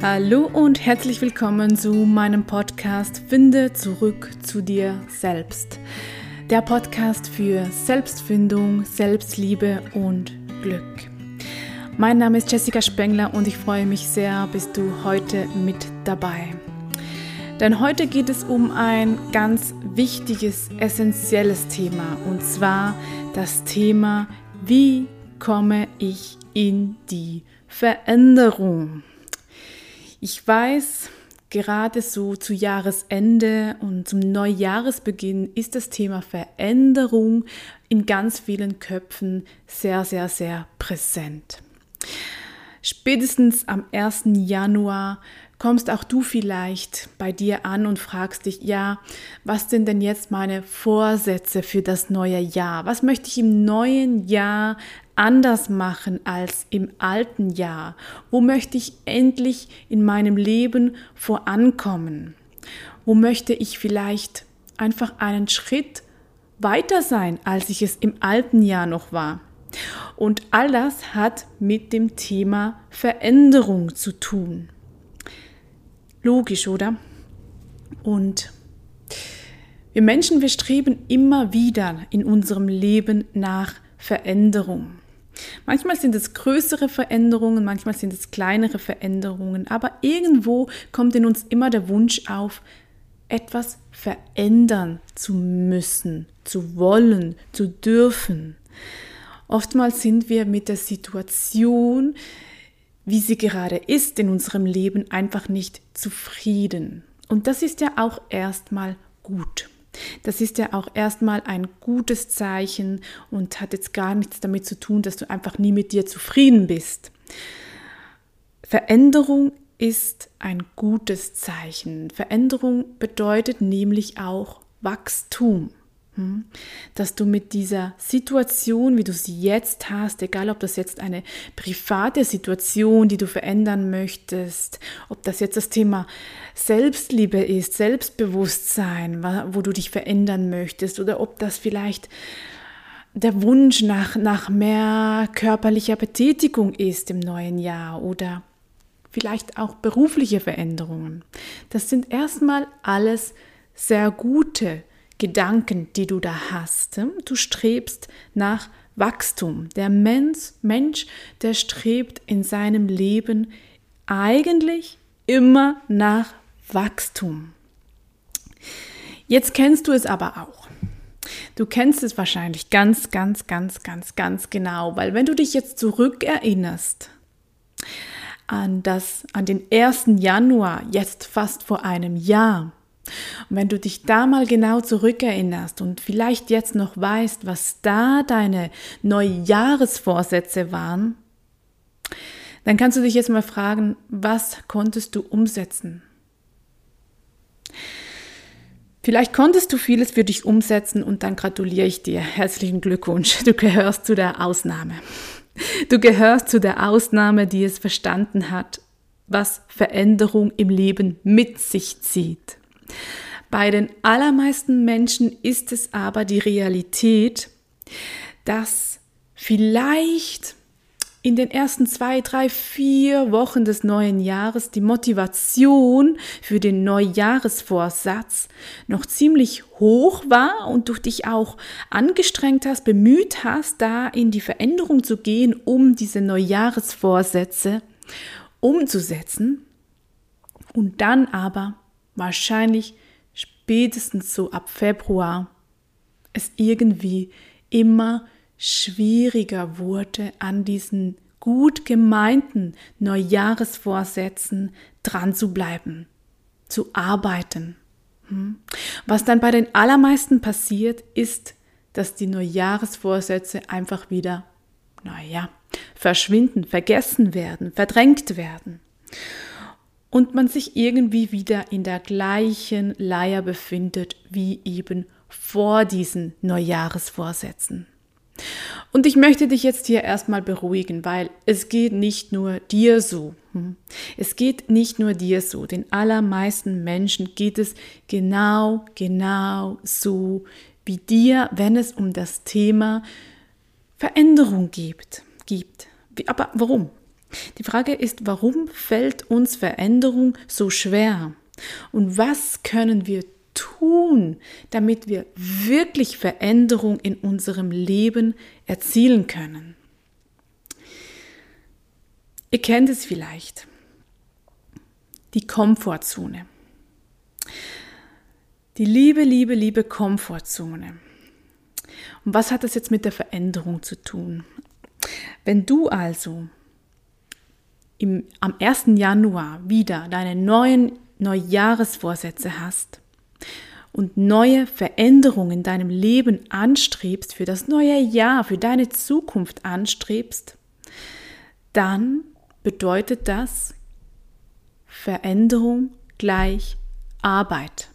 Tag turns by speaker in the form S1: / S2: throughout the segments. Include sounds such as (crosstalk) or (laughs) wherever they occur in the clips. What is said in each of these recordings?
S1: Hallo und herzlich willkommen zu meinem Podcast Finde zurück zu dir selbst. Der Podcast für Selbstfindung, Selbstliebe und Glück. Mein Name ist Jessica Spengler und ich freue mich sehr, bist du heute mit dabei. Denn heute geht es um ein ganz wichtiges, essentielles Thema und zwar das Thema, wie komme ich in die Veränderung. Ich weiß, gerade so zu Jahresende und zum Neujahresbeginn ist das Thema Veränderung in ganz vielen Köpfen sehr, sehr, sehr präsent. Spätestens am 1. Januar kommst auch du vielleicht bei dir an und fragst dich, ja, was sind denn jetzt meine Vorsätze für das neue Jahr? Was möchte ich im neuen Jahr anders machen als im alten Jahr? Wo möchte ich endlich in meinem Leben vorankommen? Wo möchte ich vielleicht einfach einen Schritt weiter sein, als ich es im alten Jahr noch war? Und all das hat mit dem Thema Veränderung zu tun. Logisch, oder? Und wir Menschen, wir streben immer wieder in unserem Leben nach Veränderung. Manchmal sind es größere Veränderungen, manchmal sind es kleinere Veränderungen, aber irgendwo kommt in uns immer der Wunsch auf, etwas verändern zu müssen, zu wollen, zu dürfen. Oftmals sind wir mit der Situation, wie sie gerade ist in unserem Leben, einfach nicht zufrieden. Und das ist ja auch erstmal gut. Das ist ja auch erstmal ein gutes Zeichen und hat jetzt gar nichts damit zu tun, dass du einfach nie mit dir zufrieden bist. Veränderung ist ein gutes Zeichen. Veränderung bedeutet nämlich auch Wachstum. Hm? Dass du mit dieser Situation, wie du sie jetzt hast, egal ob das jetzt eine private Situation, die du verändern möchtest, ob das jetzt das Thema Selbstliebe ist, Selbstbewusstsein, wo du dich verändern möchtest, oder ob das vielleicht der Wunsch nach, nach mehr körperlicher Betätigung ist im neuen Jahr oder vielleicht auch berufliche Veränderungen. Das sind erstmal alles sehr gute Gedanken, die du da hast. Du strebst nach Wachstum. Der Mensch, Mensch, der strebt in seinem Leben eigentlich immer nach Wachstum. Jetzt kennst du es aber auch. Du kennst es wahrscheinlich ganz, ganz, ganz, ganz, ganz genau, weil wenn du dich jetzt zurückerinnerst an das, an den 1. Januar, jetzt fast vor einem Jahr, und wenn du dich da mal genau zurückerinnerst und vielleicht jetzt noch weißt, was da deine Neujahresvorsätze waren, dann kannst du dich jetzt mal fragen, was konntest du umsetzen? Vielleicht konntest du vieles für dich umsetzen und dann gratuliere ich dir. Herzlichen Glückwunsch. Du gehörst zu der Ausnahme. Du gehörst zu der Ausnahme, die es verstanden hat, was Veränderung im Leben mit sich zieht. Bei den allermeisten Menschen ist es aber die Realität, dass vielleicht in den ersten zwei, drei, vier Wochen des neuen Jahres die Motivation für den Neujahresvorsatz noch ziemlich hoch war und du dich auch angestrengt hast, bemüht hast, da in die Veränderung zu gehen, um diese Neujahresvorsätze umzusetzen. Und dann aber wahrscheinlich spätestens so ab Februar es irgendwie immer schwieriger wurde, an diesen gut gemeinten Neujahresvorsätzen dran zu bleiben, zu arbeiten. Hm? Was dann bei den allermeisten passiert, ist, dass die Neujahresvorsätze einfach wieder, naja, verschwinden, vergessen werden, verdrängt werden und man sich irgendwie wieder in der gleichen Leier befindet wie eben vor diesen Neujahresvorsätzen. Und ich möchte dich jetzt hier erstmal beruhigen, weil es geht nicht nur dir so. Hm? Es geht nicht nur dir so. Den allermeisten Menschen geht es genau, genau so wie dir, wenn es um das Thema Veränderung geht. gibt. Aber warum? Die Frage ist, warum fällt uns Veränderung so schwer? Und was können wir tun, damit wir wirklich Veränderung in unserem Leben erzielen können? Ihr kennt es vielleicht. Die Komfortzone. Die liebe, liebe, liebe Komfortzone. Und was hat das jetzt mit der Veränderung zu tun? Wenn du also im, am 1. Januar wieder deine neuen Neujahresvorsätze hast und neue Veränderungen in deinem Leben anstrebst, für das neue Jahr, für deine Zukunft anstrebst, dann bedeutet das Veränderung gleich Arbeit.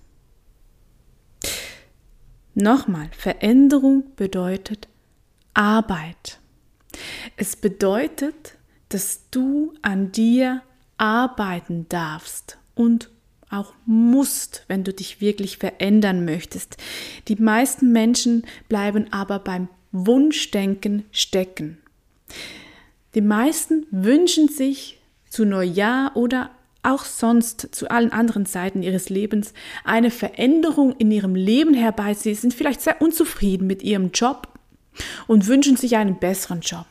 S1: Nochmal, Veränderung bedeutet Arbeit. Es bedeutet, dass du an dir arbeiten darfst und auch musst, wenn du dich wirklich verändern möchtest. Die meisten Menschen bleiben aber beim Wunschdenken stecken. Die meisten wünschen sich zu Neujahr oder auch sonst zu allen anderen Zeiten ihres Lebens eine Veränderung in ihrem Leben herbei. Sie sind vielleicht sehr unzufrieden mit ihrem Job und wünschen sich einen besseren Job.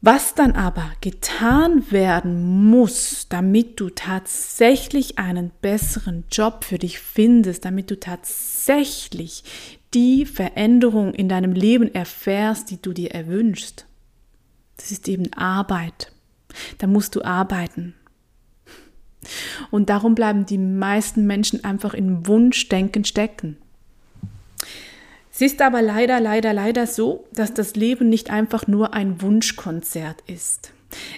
S1: Was dann aber getan werden muss, damit du tatsächlich einen besseren Job für dich findest, damit du tatsächlich die Veränderung in deinem Leben erfährst, die du dir erwünschst, das ist eben Arbeit. Da musst du arbeiten. Und darum bleiben die meisten Menschen einfach in Wunschdenken stecken. Es ist aber leider, leider, leider so, dass das Leben nicht einfach nur ein Wunschkonzert ist.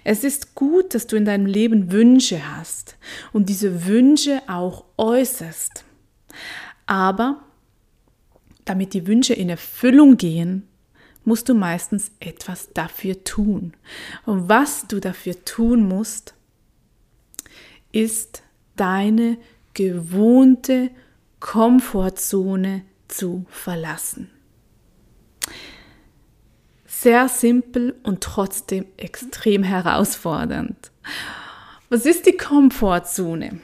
S1: Es ist gut, dass du in deinem Leben Wünsche hast und diese Wünsche auch äußerst. Aber damit die Wünsche in Erfüllung gehen, musst du meistens etwas dafür tun. Und was du dafür tun musst, ist deine gewohnte Komfortzone zu verlassen. Sehr simpel und trotzdem extrem herausfordernd. Was ist die Komfortzone?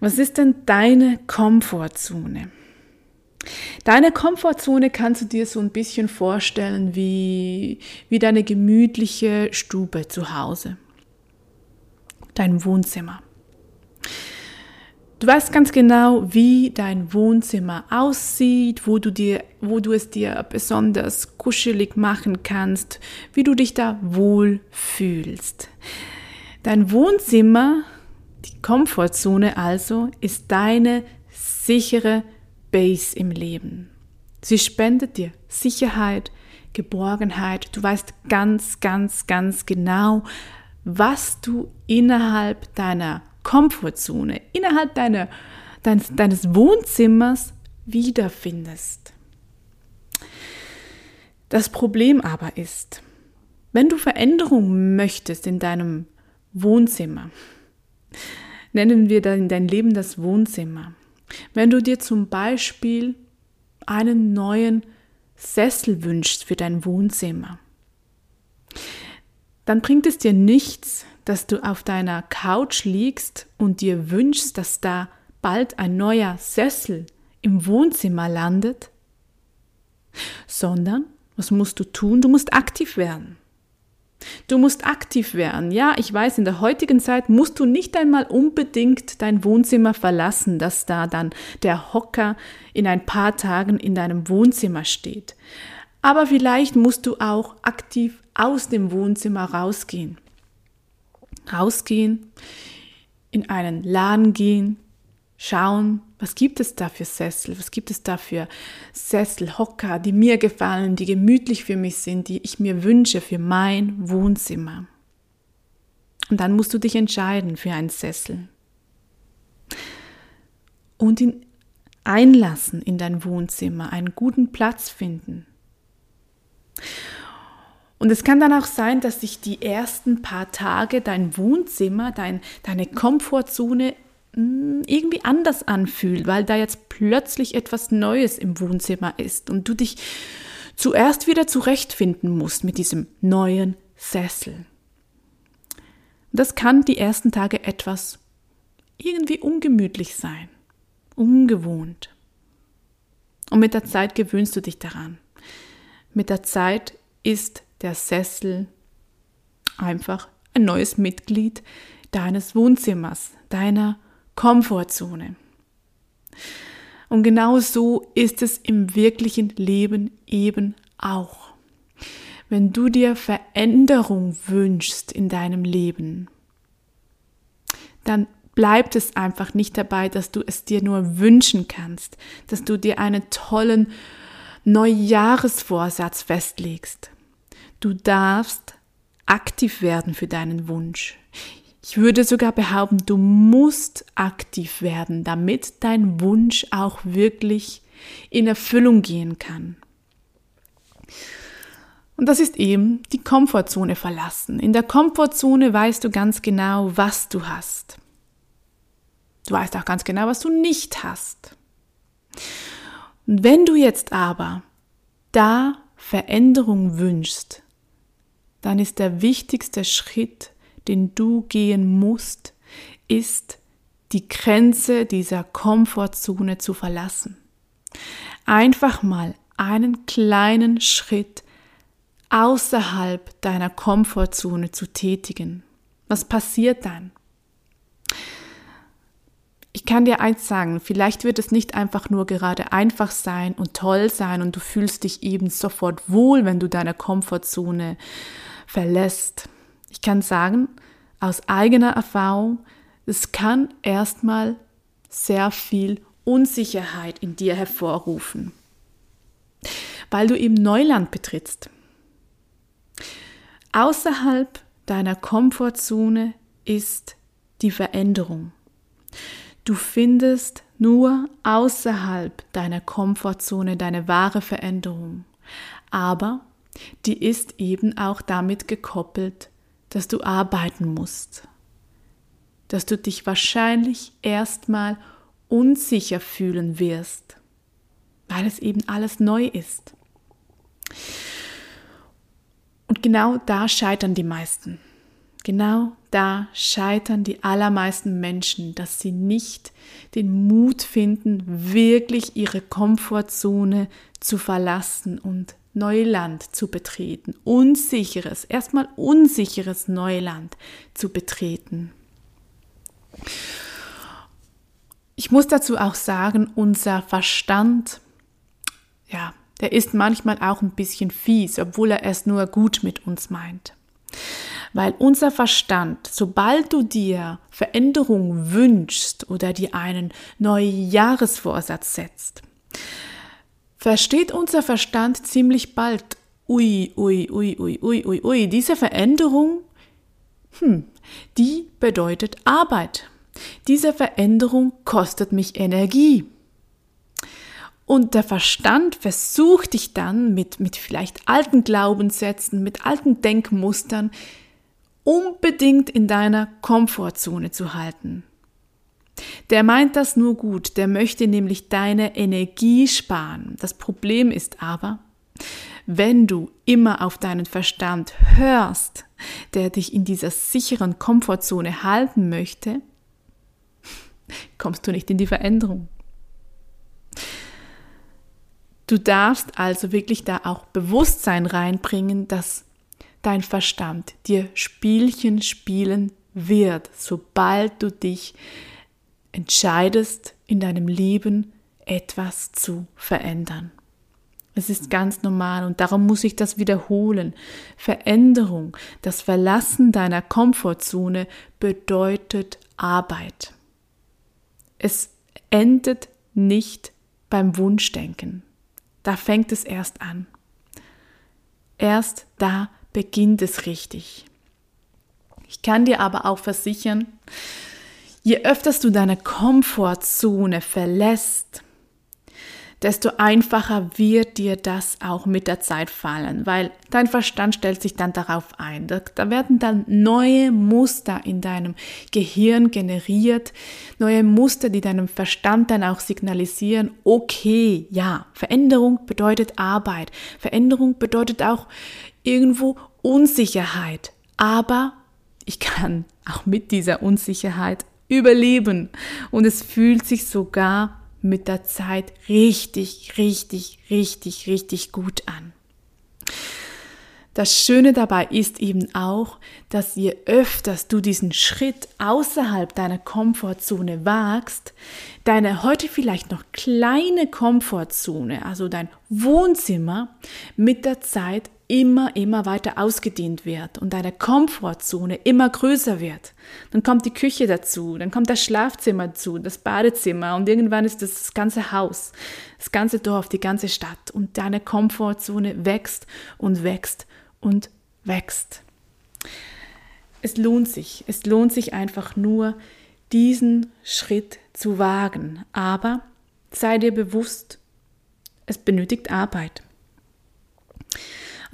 S1: Was ist denn deine Komfortzone? Deine Komfortzone kannst du dir so ein bisschen vorstellen wie, wie deine gemütliche Stube zu Hause, dein Wohnzimmer. Du weißt ganz genau, wie dein Wohnzimmer aussieht, wo du, dir, wo du es dir besonders kuschelig machen kannst, wie du dich da wohl fühlst. Dein Wohnzimmer, die Komfortzone also, ist deine sichere Base im Leben. Sie spendet dir Sicherheit, Geborgenheit. Du weißt ganz, ganz, ganz genau, was du innerhalb deiner Komfortzone, innerhalb deiner, deines, deines Wohnzimmers wiederfindest. Das Problem aber ist, wenn du Veränderung möchtest in deinem Wohnzimmer, nennen wir dann dein Leben das Wohnzimmer, wenn du dir zum Beispiel einen neuen Sessel wünschst für dein Wohnzimmer, dann bringt es dir nichts, dass du auf deiner Couch liegst und dir wünschst, dass da bald ein neuer Sessel im Wohnzimmer landet, sondern was musst du tun? Du musst aktiv werden. Du musst aktiv werden. Ja, ich weiß, in der heutigen Zeit musst du nicht einmal unbedingt dein Wohnzimmer verlassen, dass da dann der Hocker in ein paar Tagen in deinem Wohnzimmer steht. Aber vielleicht musst du auch aktiv aus dem Wohnzimmer rausgehen. Rausgehen, in einen Laden gehen, schauen, was gibt es da für Sessel, was gibt es da für Sesselhocker, die mir gefallen, die gemütlich für mich sind, die ich mir wünsche für mein Wohnzimmer. Und dann musst du dich entscheiden für einen Sessel und ihn einlassen in dein Wohnzimmer, einen guten Platz finden. Und es kann dann auch sein, dass sich die ersten paar Tage dein Wohnzimmer, dein, deine Komfortzone Mm, irgendwie anders anfühlt, weil da jetzt plötzlich etwas Neues im Wohnzimmer ist und du dich zuerst wieder zurechtfinden musst mit diesem neuen Sessel. Das kann die ersten Tage etwas irgendwie ungemütlich sein, ungewohnt. Und mit der Zeit gewöhnst du dich daran. Mit der Zeit ist der Sessel einfach ein neues Mitglied deines Wohnzimmers, deiner Komfortzone. Und genau so ist es im wirklichen Leben eben auch. Wenn du dir Veränderung wünschst in deinem Leben, dann bleibt es einfach nicht dabei, dass du es dir nur wünschen kannst, dass du dir einen tollen Neujahresvorsatz festlegst. Du darfst aktiv werden für deinen Wunsch. Ich würde sogar behaupten, du musst aktiv werden, damit dein Wunsch auch wirklich in Erfüllung gehen kann. Und das ist eben die Komfortzone verlassen. In der Komfortzone weißt du ganz genau, was du hast. Du weißt auch ganz genau, was du nicht hast. Und wenn du jetzt aber da Veränderung wünschst, dann ist der wichtigste Schritt, den du gehen musst, ist die Grenze dieser Komfortzone zu verlassen. Einfach mal einen kleinen Schritt außerhalb deiner Komfortzone zu tätigen. Was passiert dann? Ich kann dir eins sagen, vielleicht wird es nicht einfach nur gerade einfach sein und toll sein und du fühlst dich eben sofort wohl, wenn du deine Komfortzone verlässt. Ich kann sagen, aus eigener Erfahrung, es kann erstmal sehr viel Unsicherheit in dir hervorrufen, weil du eben Neuland betrittst. Außerhalb deiner Komfortzone ist die Veränderung. Du findest nur außerhalb deiner Komfortzone deine wahre Veränderung. Aber die ist eben auch damit gekoppelt, dass du arbeiten musst. Dass du dich wahrscheinlich erstmal unsicher fühlen wirst, weil es eben alles neu ist. Und genau da scheitern die meisten. Genau da scheitern die allermeisten Menschen, dass sie nicht den Mut finden, wirklich ihre Komfortzone zu verlassen und Neuland zu betreten, unsicheres, erstmal unsicheres Neuland zu betreten. Ich muss dazu auch sagen, unser Verstand, ja, der ist manchmal auch ein bisschen fies, obwohl er es nur gut mit uns meint. Weil unser Verstand, sobald du dir Veränderung wünschst oder dir einen neuen Jahresvorsatz setzt, versteht unser Verstand ziemlich bald, ui, ui, ui, ui, ui, ui, ui, diese Veränderung, hm, die bedeutet Arbeit. Diese Veränderung kostet mich Energie. Und der Verstand versucht dich dann mit, mit vielleicht alten Glaubenssätzen, mit alten Denkmustern unbedingt in deiner Komfortzone zu halten. Der meint das nur gut, der möchte nämlich deine Energie sparen. Das Problem ist aber, wenn du immer auf deinen Verstand hörst, der dich in dieser sicheren Komfortzone halten möchte, (laughs) kommst du nicht in die Veränderung. Du darfst also wirklich da auch Bewusstsein reinbringen, dass dein Verstand dir Spielchen spielen wird, sobald du dich entscheidest, in deinem Leben etwas zu verändern. Es ist ganz normal und darum muss ich das wiederholen. Veränderung, das Verlassen deiner Komfortzone bedeutet Arbeit. Es endet nicht beim Wunschdenken. Da fängt es erst an. Erst da beginnt es richtig. Ich kann dir aber auch versichern, Je öfter du deine Komfortzone verlässt, desto einfacher wird dir das auch mit der Zeit fallen, weil dein Verstand stellt sich dann darauf ein. Da, werden dann neue Muster in deinem Gehirn generiert, neue Muster, die deinem Verstand dann auch signalisieren, okay, ja, Veränderung bedeutet Arbeit, Veränderung bedeutet auch irgendwo Unsicherheit, aber ich kann auch mit dieser Unsicherheit überleben und es fühlt sich sogar mit der Zeit richtig, richtig, richtig, richtig gut an. Das Schöne dabei ist eben auch, dass je öfters du diesen Schritt außerhalb deiner Komfortzone wagst, deine heute vielleicht noch kleine Komfortzone, also dein Wohnzimmer, mit der Zeit immer, immer weiter ausgedehnt wird und deine Komfortzone immer größer wird. Dann kommt die Küche dazu, dann kommt das Schlafzimmer dazu, das Badezimmer und irgendwann ist das ganze Haus, das ganze Dorf, die ganze Stadt und deine Komfortzone wächst und wächst und wächst. Es lohnt sich, es lohnt sich einfach nur, diesen Schritt zu wagen. Aber sei dir bewusst, es benötigt Arbeit.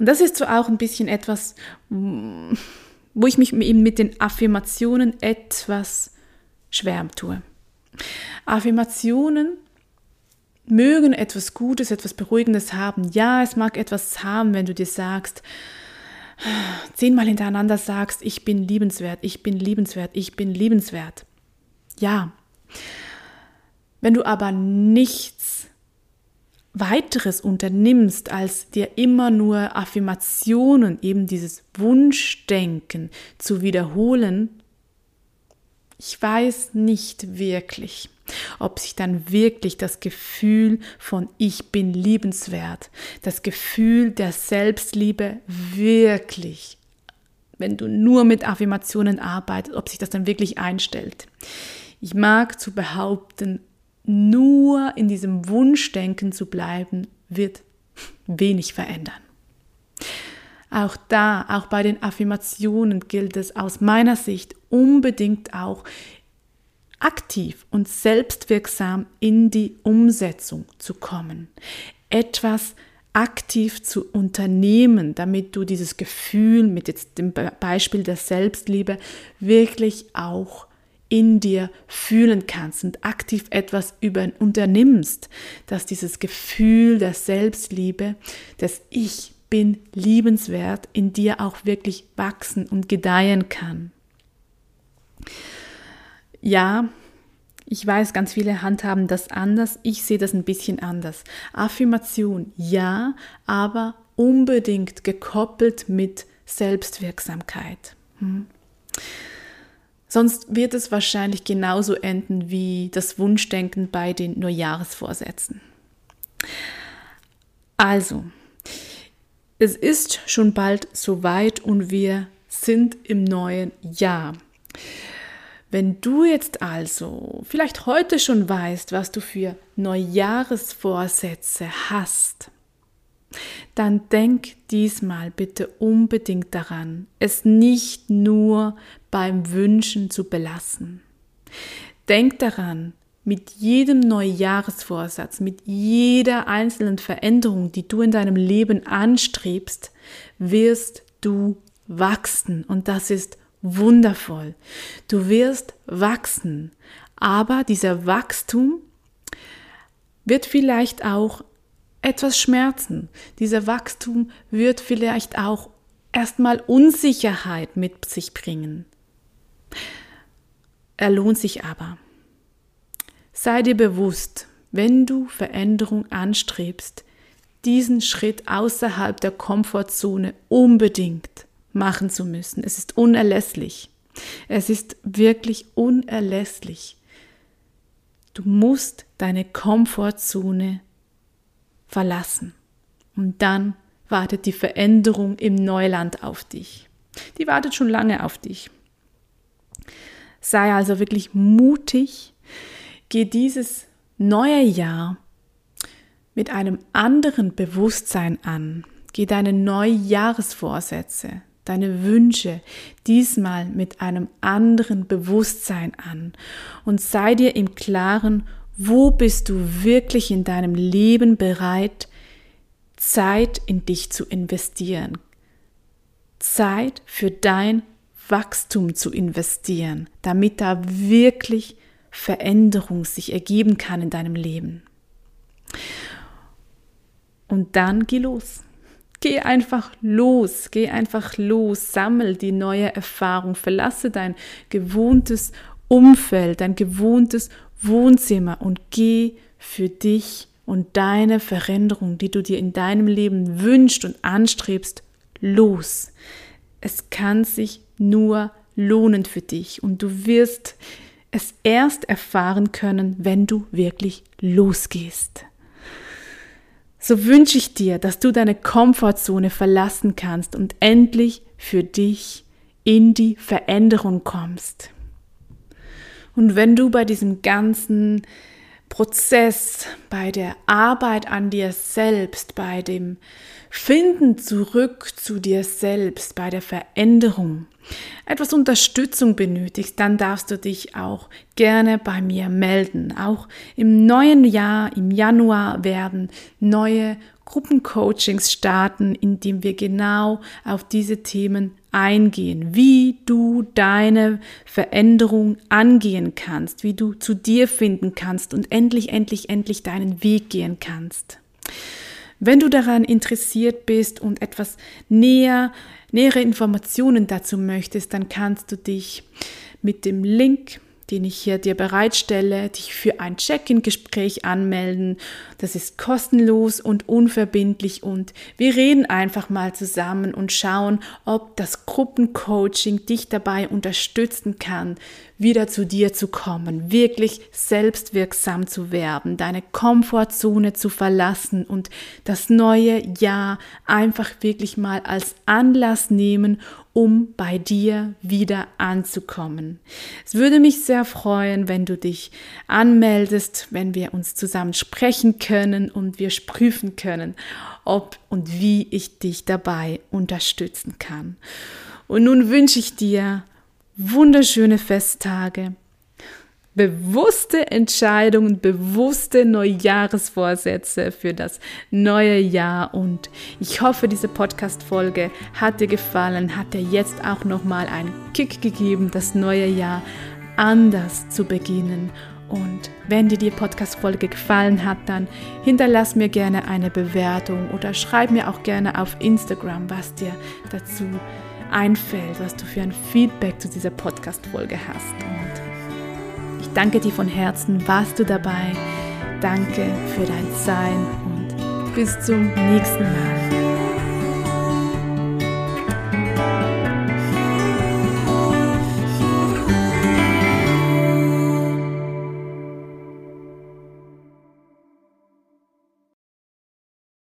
S1: Und das ist so auch ein bisschen etwas, wo ich mich eben mit den Affirmationen etwas schwer tue. Affirmationen mögen etwas Gutes, etwas Beruhigendes haben. Ja, es mag etwas haben, wenn du dir sagst, zehnmal hintereinander sagst, ich bin liebenswert, ich bin liebenswert, ich bin liebenswert. Ja. Wenn du aber nichts weiteres unternimmst, als dir immer nur Affirmationen, eben dieses Wunschdenken zu wiederholen, ich weiß nicht wirklich, ob sich dann wirklich das Gefühl von ich bin liebenswert, das Gefühl der Selbstliebe wirklich, wenn du nur mit Affirmationen arbeitest, ob sich das dann wirklich einstellt. Ich mag zu behaupten, nur in diesem Wunschdenken zu bleiben, wird wenig verändern. Auch da, auch bei den Affirmationen gilt es aus meiner Sicht unbedingt auch aktiv und selbstwirksam in die Umsetzung zu kommen. Etwas aktiv zu unternehmen, damit du dieses Gefühl mit jetzt dem Beispiel der Selbstliebe wirklich auch in dir fühlen kannst und aktiv etwas über unternimmst, dass dieses Gefühl der Selbstliebe, dass ich bin liebenswert, in dir auch wirklich wachsen und gedeihen kann. Ja, ich weiß, ganz viele handhaben das anders. Ich sehe das ein bisschen anders. Affirmation, ja, aber unbedingt gekoppelt mit Selbstwirksamkeit. Hm. Sonst wird es wahrscheinlich genauso enden wie das Wunschdenken bei den Neujahresvorsätzen. Also, es ist schon bald soweit und wir sind im neuen Jahr. Wenn du jetzt also vielleicht heute schon weißt, was du für Neujahresvorsätze hast, dann denk diesmal bitte unbedingt daran, es nicht nur beim Wünschen zu belassen. Denk daran, mit jedem Neujahresvorsatz, mit jeder einzelnen Veränderung, die du in deinem Leben anstrebst, wirst du wachsen. Und das ist wundervoll. Du wirst wachsen, aber dieser Wachstum wird vielleicht auch etwas schmerzen. Dieser Wachstum wird vielleicht auch erstmal Unsicherheit mit sich bringen. Er lohnt sich aber. Sei dir bewusst, wenn du Veränderung anstrebst, diesen Schritt außerhalb der Komfortzone unbedingt machen zu müssen. Es ist unerlässlich. Es ist wirklich unerlässlich. Du musst deine Komfortzone verlassen. Und dann wartet die Veränderung im Neuland auf dich. Die wartet schon lange auf dich. Sei also wirklich mutig, geh dieses neue Jahr mit einem anderen Bewusstsein an. Geh deine Neujahresvorsätze, deine Wünsche diesmal mit einem anderen Bewusstsein an. Und sei dir im Klaren, wo bist du wirklich in deinem Leben bereit, Zeit in dich zu investieren, Zeit für dein Wachstum zu investieren, damit da wirklich Veränderung sich ergeben kann in deinem Leben. Und dann geh los. Geh einfach los, geh einfach los, sammel die neue Erfahrung, verlasse dein gewohntes Umfeld, dein gewohntes Wohnzimmer und geh für dich und deine Veränderung, die du dir in deinem Leben wünschst und anstrebst, los. Es kann sich nur lohnen für dich und du wirst es erst erfahren können, wenn du wirklich losgehst. So wünsche ich dir, dass du deine Komfortzone verlassen kannst und endlich für dich in die Veränderung kommst. Und wenn du bei diesem ganzen Prozess, bei der Arbeit an dir selbst, bei dem Finden zurück zu dir selbst, bei der Veränderung etwas Unterstützung benötigst, dann darfst du dich auch gerne bei mir melden. Auch im neuen Jahr, im Januar werden neue Gruppencoachings starten, in dem wir genau auf diese Themen eingehen, wie du deine Veränderung angehen kannst, wie du zu dir finden kannst und endlich, endlich, endlich deinen Weg gehen kannst. Wenn du daran interessiert bist und etwas näher, nähere Informationen dazu möchtest, dann kannst du dich mit dem Link den ich hier dir bereitstelle, dich für ein Check-in-Gespräch anmelden. Das ist kostenlos und unverbindlich und wir reden einfach mal zusammen und schauen, ob das Gruppencoaching dich dabei unterstützen kann, wieder zu dir zu kommen, wirklich selbstwirksam zu werden, deine Komfortzone zu verlassen und das neue Jahr einfach wirklich mal als Anlass nehmen, um bei dir wieder anzukommen. Es würde mich sehr freuen, wenn du dich anmeldest, wenn wir uns zusammen sprechen können und wir prüfen können, ob und wie ich dich dabei unterstützen kann. Und nun wünsche ich dir wunderschöne Festtage, bewusste Entscheidungen, bewusste Neujahresvorsätze für das neue Jahr und ich hoffe, diese Podcast Folge hat dir gefallen, hat dir jetzt auch noch mal einen Kick gegeben, das neue Jahr anders zu beginnen. Und wenn dir die Podcast Folge gefallen hat, dann hinterlass mir gerne eine Bewertung oder schreib mir auch gerne auf Instagram, was dir dazu einfällt, was du für ein Feedback zu dieser Podcast Folge hast. Und danke dir von Herzen, warst du dabei. Danke für dein Sein und bis zum nächsten Mal.